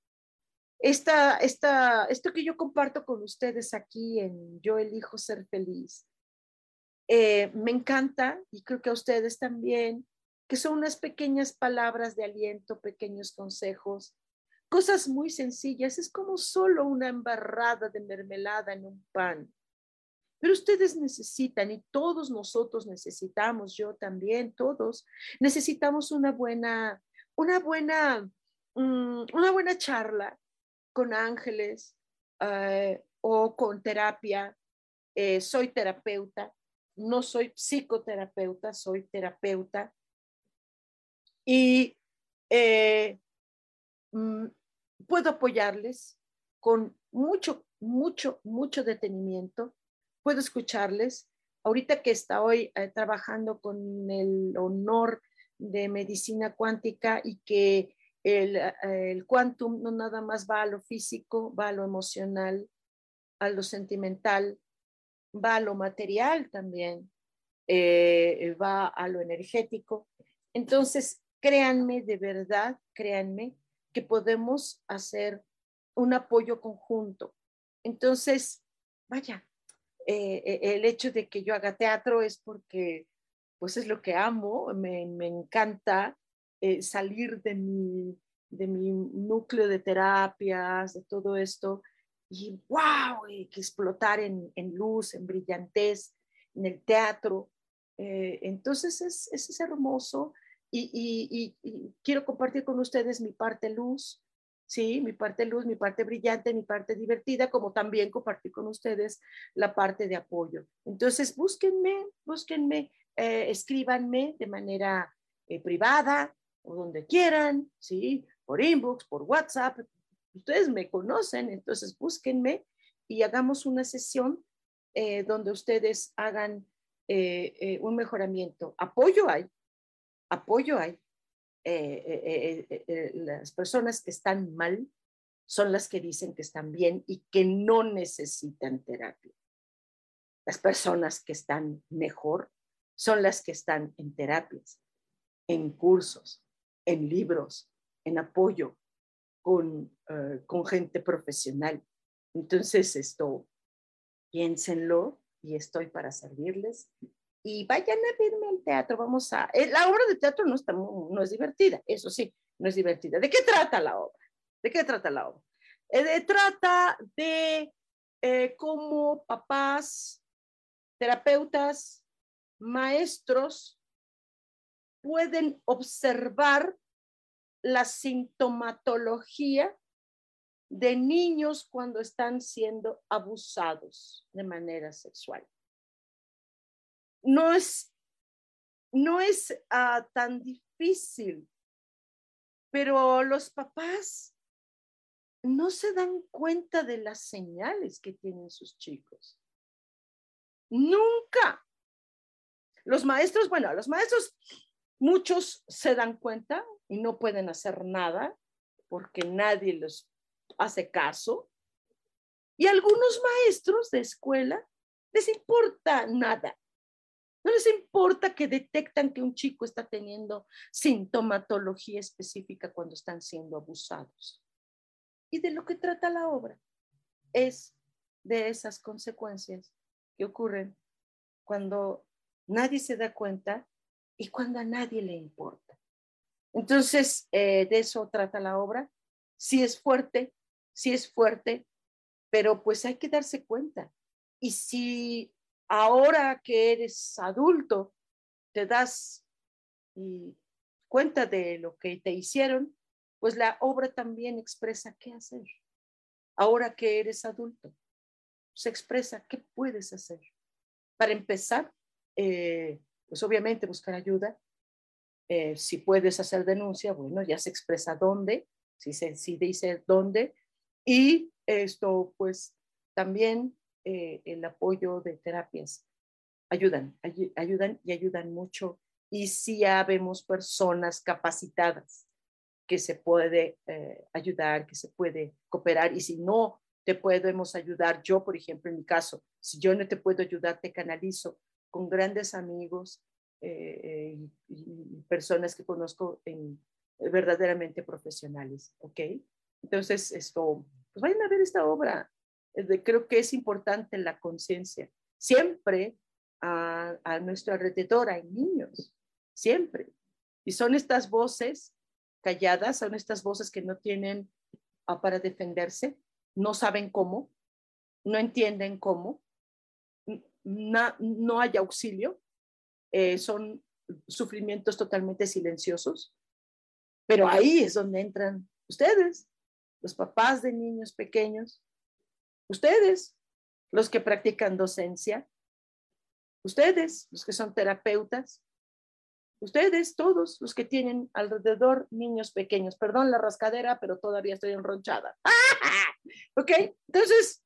esta, esta, esto que yo comparto con ustedes aquí en Yo elijo ser feliz, eh, me encanta y creo que a ustedes también, que son unas pequeñas palabras de aliento, pequeños consejos, cosas muy sencillas, es como solo una embarrada de mermelada en un pan. Pero ustedes necesitan y todos nosotros necesitamos, yo también, todos, necesitamos una buena, una buena, mm, una buena charla con ángeles eh, o con terapia. Eh, soy terapeuta, no soy psicoterapeuta, soy terapeuta. Y eh, mm, puedo apoyarles con mucho, mucho, mucho detenimiento. Puedo escucharles. Ahorita que estoy trabajando con el honor de medicina cuántica y que el, quantum no nada más va a lo físico, va a lo emocional, a lo sentimental, va a lo material también, eh, va a lo energético. Entonces, créanme de verdad, créanme que podemos hacer un apoyo conjunto. Entonces, vaya, eh, eh, el hecho de que yo haga teatro es porque, pues es lo que amo, me, me encanta, eh, salir de mi, de mi núcleo de terapias, de todo esto, y wow, que explotar en, luz, en brillantez, en el teatro. Entonces es, es, hermoso y, y, quiero compartir con ustedes mi parte luz, sí, mi parte luz, mi parte brillante, mi parte divertida, como también compartir con ustedes la parte de apoyo. Entonces, búsquenme, búsquenme, eh, escríbanme de manera privada, o donde quieran, ¿sí? Por inbox, por WhatsApp. Ustedes me conocen, entonces búsquenme y hagamos una sesión eh, donde ustedes hagan eh, eh, un mejoramiento. Apoyo hay, apoyo hay. Las personas que están mal son las que dicen que están bien y que no necesitan terapia. Las personas que están mejor son las que están en terapias, en cursos, en libros, en apoyo con, eh, con gente profesional. Entonces, esto, piénsenlo y estoy para servirles. Y vayan a verme al teatro, vamos a... Eh, la obra de teatro no, está, no es divertida, eso sí, no es divertida. ¿De qué trata la obra? ¿De qué trata la obra? Eh, trata de eh, cómo papás, terapeutas, maestros pueden observar la sintomatología de niños cuando están siendo abusados de manera sexual. No es, no es ah, tan difícil, pero los papás no se dan cuenta de las señales que tienen sus chicos. Nunca. Los maestros, bueno, los maestros, muchos se dan cuenta y no pueden hacer nada porque nadie los hace caso. Y algunos maestros de escuela les importa nada. No les importa que detectan que un chico está teniendo sintomatología específica cuando están siendo abusados. Y de lo que trata la obra es de esas consecuencias que ocurren cuando nadie se da cuenta y cuando a nadie le importa. Entonces, eh, de eso trata la obra. Si es fuerte, sí es fuerte, pero pues hay que darse cuenta. Y si ahora que eres adulto te das cuenta de lo que te hicieron, pues la obra también expresa qué hacer. Ahora que eres adulto, se expresa qué puedes hacer. Para empezar, eh, pues obviamente buscar ayuda. Eh, si puedes hacer denuncia, bueno, ya se expresa dónde, si se si dice dónde, y esto, pues también eh, el apoyo de terapias ayudan, ayudan y ayudan mucho. Y si ya vemos personas capacitadas que se puede eh, ayudar, que se puede cooperar. Y si no te podemos ayudar, yo, por ejemplo, en mi caso, si yo no te puedo ayudar, te canalizo con grandes amigos eh, y personas que conozco en, verdaderamente profesionales, ¿ok? Entonces, esto, pues vayan a ver esta obra. Creo que es importante la conciencia. Siempre a, a nuestro alrededor hay niños, siempre. Y son estas voces calladas, son estas voces que no tienen ah, para defenderse, no saben cómo, no entienden cómo, no hay auxilio, eh, son sufrimientos totalmente silenciosos, pero ahí es donde entran ustedes, los papás de niños pequeños, ustedes, los que practican docencia, ustedes, los que son terapeutas, ustedes, todos los que tienen alrededor niños pequeños. Perdón la rascadera, pero todavía estoy enronchada. ok, entonces,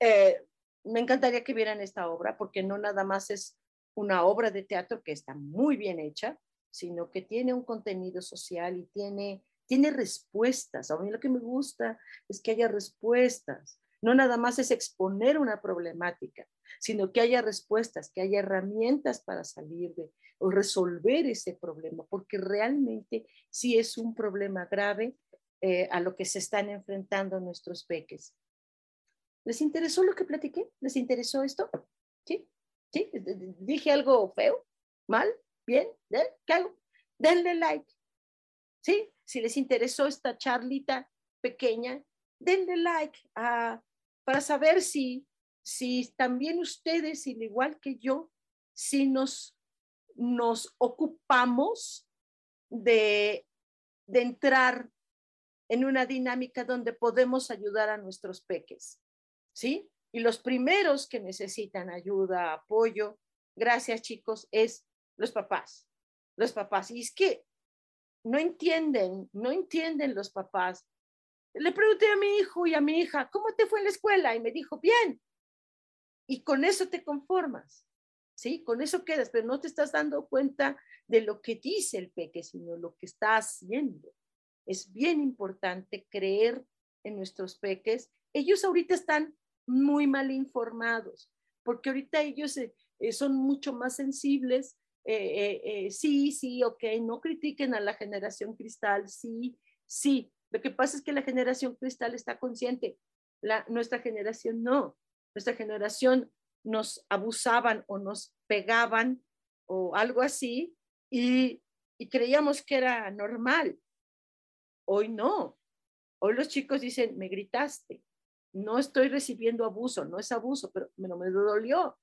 eh, me encantaría que vieran esta obra porque no nada más es una obra de teatro que está muy bien hecha, sino que tiene un contenido social y tiene tiene respuestas. A mí lo que me gusta es que haya respuestas. No nada más es exponer una problemática, sino que haya respuestas, que haya herramientas para salir de o resolver ese problema, porque realmente sí es un problema grave eh, a lo que se están enfrentando nuestros peques. ¿Les interesó lo que platiqué? ¿Les interesó esto? ¿Sí? ¿Sí? ¿Dije algo feo? ¿Mal? ¿Bien? ¿Qué hago? Denle like. ¿Sí? Si les interesó esta charlita pequeña, denle like a, para saber si, si también ustedes, igual que yo, si nos, nos ocupamos de, de entrar en una dinámica donde podemos ayudar a nuestros peques, ¿sí? Y los primeros que necesitan ayuda, apoyo, gracias chicos, es los papás. Los papás. Y es que no entienden, no entienden los papás. Le pregunté a mi hijo y a mi hija, ¿cómo te fue en la escuela? Y me dijo, bien. Y con eso te conformas, ¿sí? Con eso quedas, pero no te estás dando cuenta de lo que dice el peque, sino lo que está haciendo. Es bien importante creer en nuestros peques. Ellos ahorita están muy mal informados, porque ahorita ellos eh, eh, son mucho más sensibles eh, sí, sí, ok, no critiquen a la generación cristal, sí, sí. Lo que pasa es que la generación cristal está consciente, la, nuestra generación no. Nuestra generación nos abusaban o nos pegaban o algo así y, y creíamos que era normal. Hoy no. Hoy los chicos dicen, me gritaste. No estoy recibiendo abuso, no es abuso, pero me, me dolió.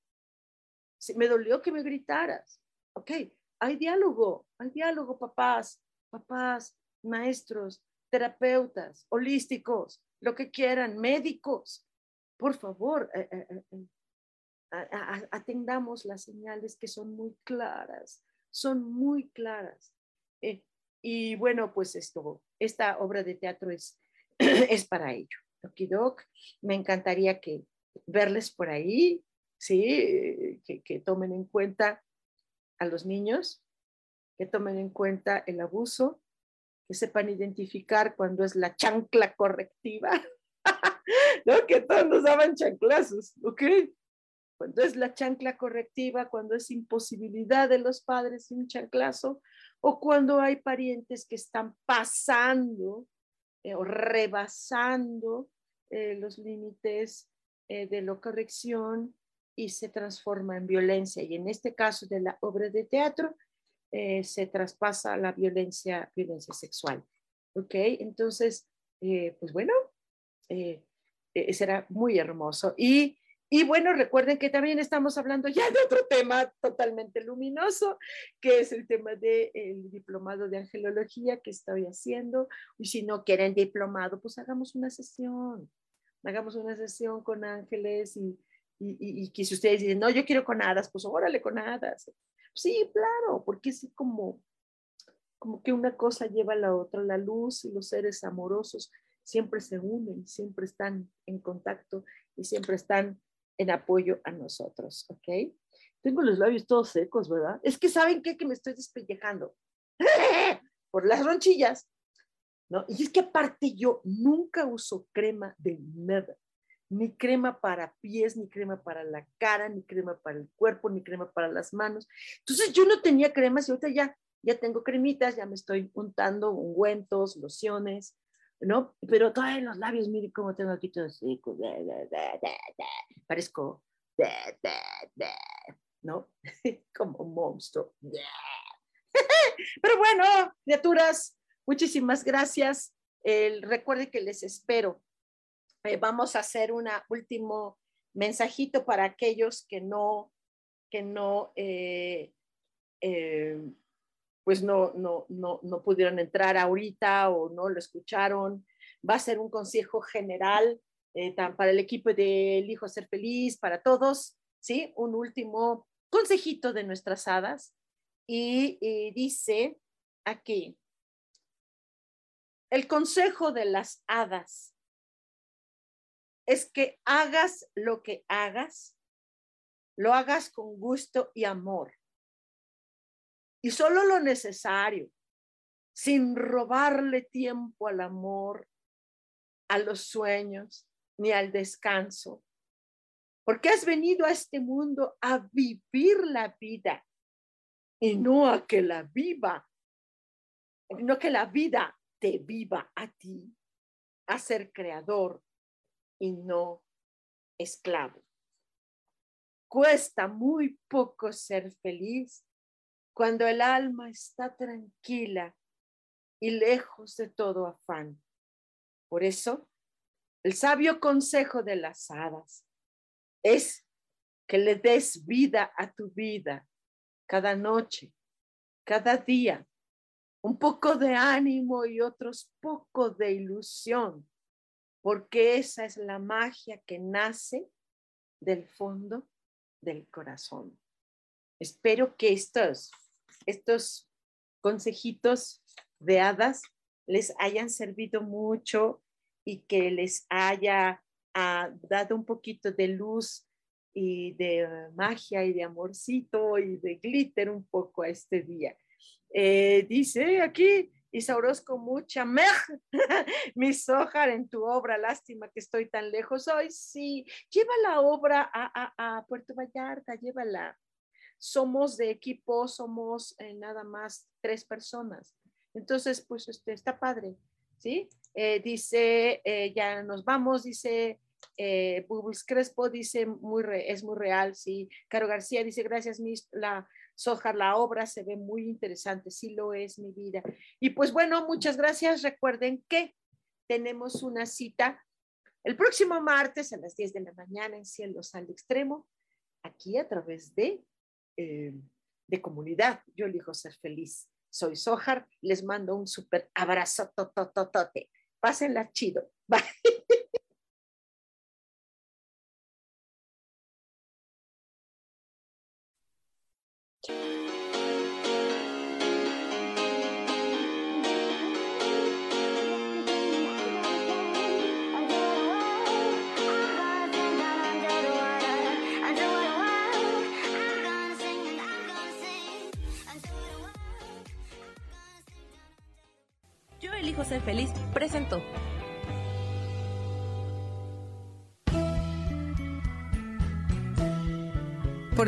me dolió que me gritaras. Ok, hay diálogo, hay diálogo, papás, papás, maestros, terapeutas, holísticos, lo que quieran, médicos. Por favor, eh, eh, eh, atendamos las señales que son muy claras, son muy claras. y bueno, pues esto, esta obra de teatro es, es para ello. Doc, me encantaría que verles por ahí, sí, que, que tomen en cuenta a los niños, que tomen en cuenta el abuso, sepan identificar cuando es la chancla correctiva, ¿no? Que todos nos daban chanclazos, ¿ok? Cuando es la chancla correctiva, cuando es imposibilidad de los padres un chanclazo, o cuando hay parientes que están pasando eh, o rebasando eh, los límites eh, de la corrección y se transforma en violencia. Y en este caso de la obra de teatro, eh, se traspasa la violencia, violencia sexual. ¿Ok? Entonces, pues bueno, será muy hermoso. Y, y bueno, recuerden que también estamos hablando ya de otro tema totalmente luminoso, que es el tema del diplomado de angelología que estoy haciendo. Y si no quieren diplomado, pues hagamos una sesión hagamos una sesión con ángeles y, y, que si ustedes dicen, no, yo quiero con hadas, pues órale con hadas. Sí, claro, porque es como, como que una cosa lleva a la otra, la luz y los seres amorosos siempre se unen, siempre están en contacto y siempre están en apoyo a nosotros, ¿ok? Tengo los labios todos secos, ¿verdad? Es que saben qué? que me estoy despellejando por las ronchillas. Y es que aparte yo nunca uso crema de nada, ni crema para pies, ni crema para la cara, ni crema para el cuerpo, ni crema para las manos. Entonces yo no tenía cremas y ahorita ya, ya tengo cremitas, ya me estoy untando ungüentos, lociones, ¿no? Pero todavía los labios, mire cómo tengo aquí todo seco, parezco, ¿no? Como monstruo. Pero bueno, criaturas, Muchísimas gracias. recuerde que les espero. Eh, vamos a hacer un último mensajito para aquellos que no, que no, eh, eh, pues no, no, no, no pudieron entrar ahorita o no lo escucharon. Va a ser un consejo general para el equipo de El Hijo Ser Feliz, para todos, ¿sí? Un último consejito de nuestras hadas. y dice aquí, el consejo de las hadas es que hagas lo que hagas, lo hagas con gusto y amor. Y solo lo necesario, sin robarle tiempo al amor, a los sueños, ni al descanso. Porque has venido a este mundo a vivir la vida y no a que la viva, no que la vida te viva a ti, a ser creador y no esclavo. Cuesta muy poco ser feliz cuando el alma está tranquila y lejos de todo afán. Por eso, el sabio consejo de las hadas es que le des vida a tu vida cada noche, cada día, un poco de ánimo y otros poco de ilusión, porque esa es la magia que nace del fondo del corazón. Espero que estos, estos consejitos de hadas les hayan servido mucho y que les haya ah, dado un poquito de luz y de magia y de amorcito y de glitter un poco a este día. Eh, dice aquí Isauros con mucha mej, mi sojar en tu obra, lástima que estoy tan lejos hoy. Sí, lleva la obra a, Puerto Vallarta, llévala. Somos de equipo, somos eh, nada más tres personas. Entonces, pues este, está padre, ¿sí? Eh, dice, ya nos vamos, dice eh, Crespo, dice, muy es muy real, sí. Caro García dice, gracias, mis, la Soja, la obra se ve muy interesante, sí lo es mi vida. Y pues bueno, muchas gracias. Recuerden que tenemos una cita el próximo martes a las 10 de la mañana en Cielos al Extremo, aquí a través de, eh, de comunidad. Yo elijo ser feliz. Soy Sojar, les mando un súper abrazo, totototote. Pásenla chido. Bye.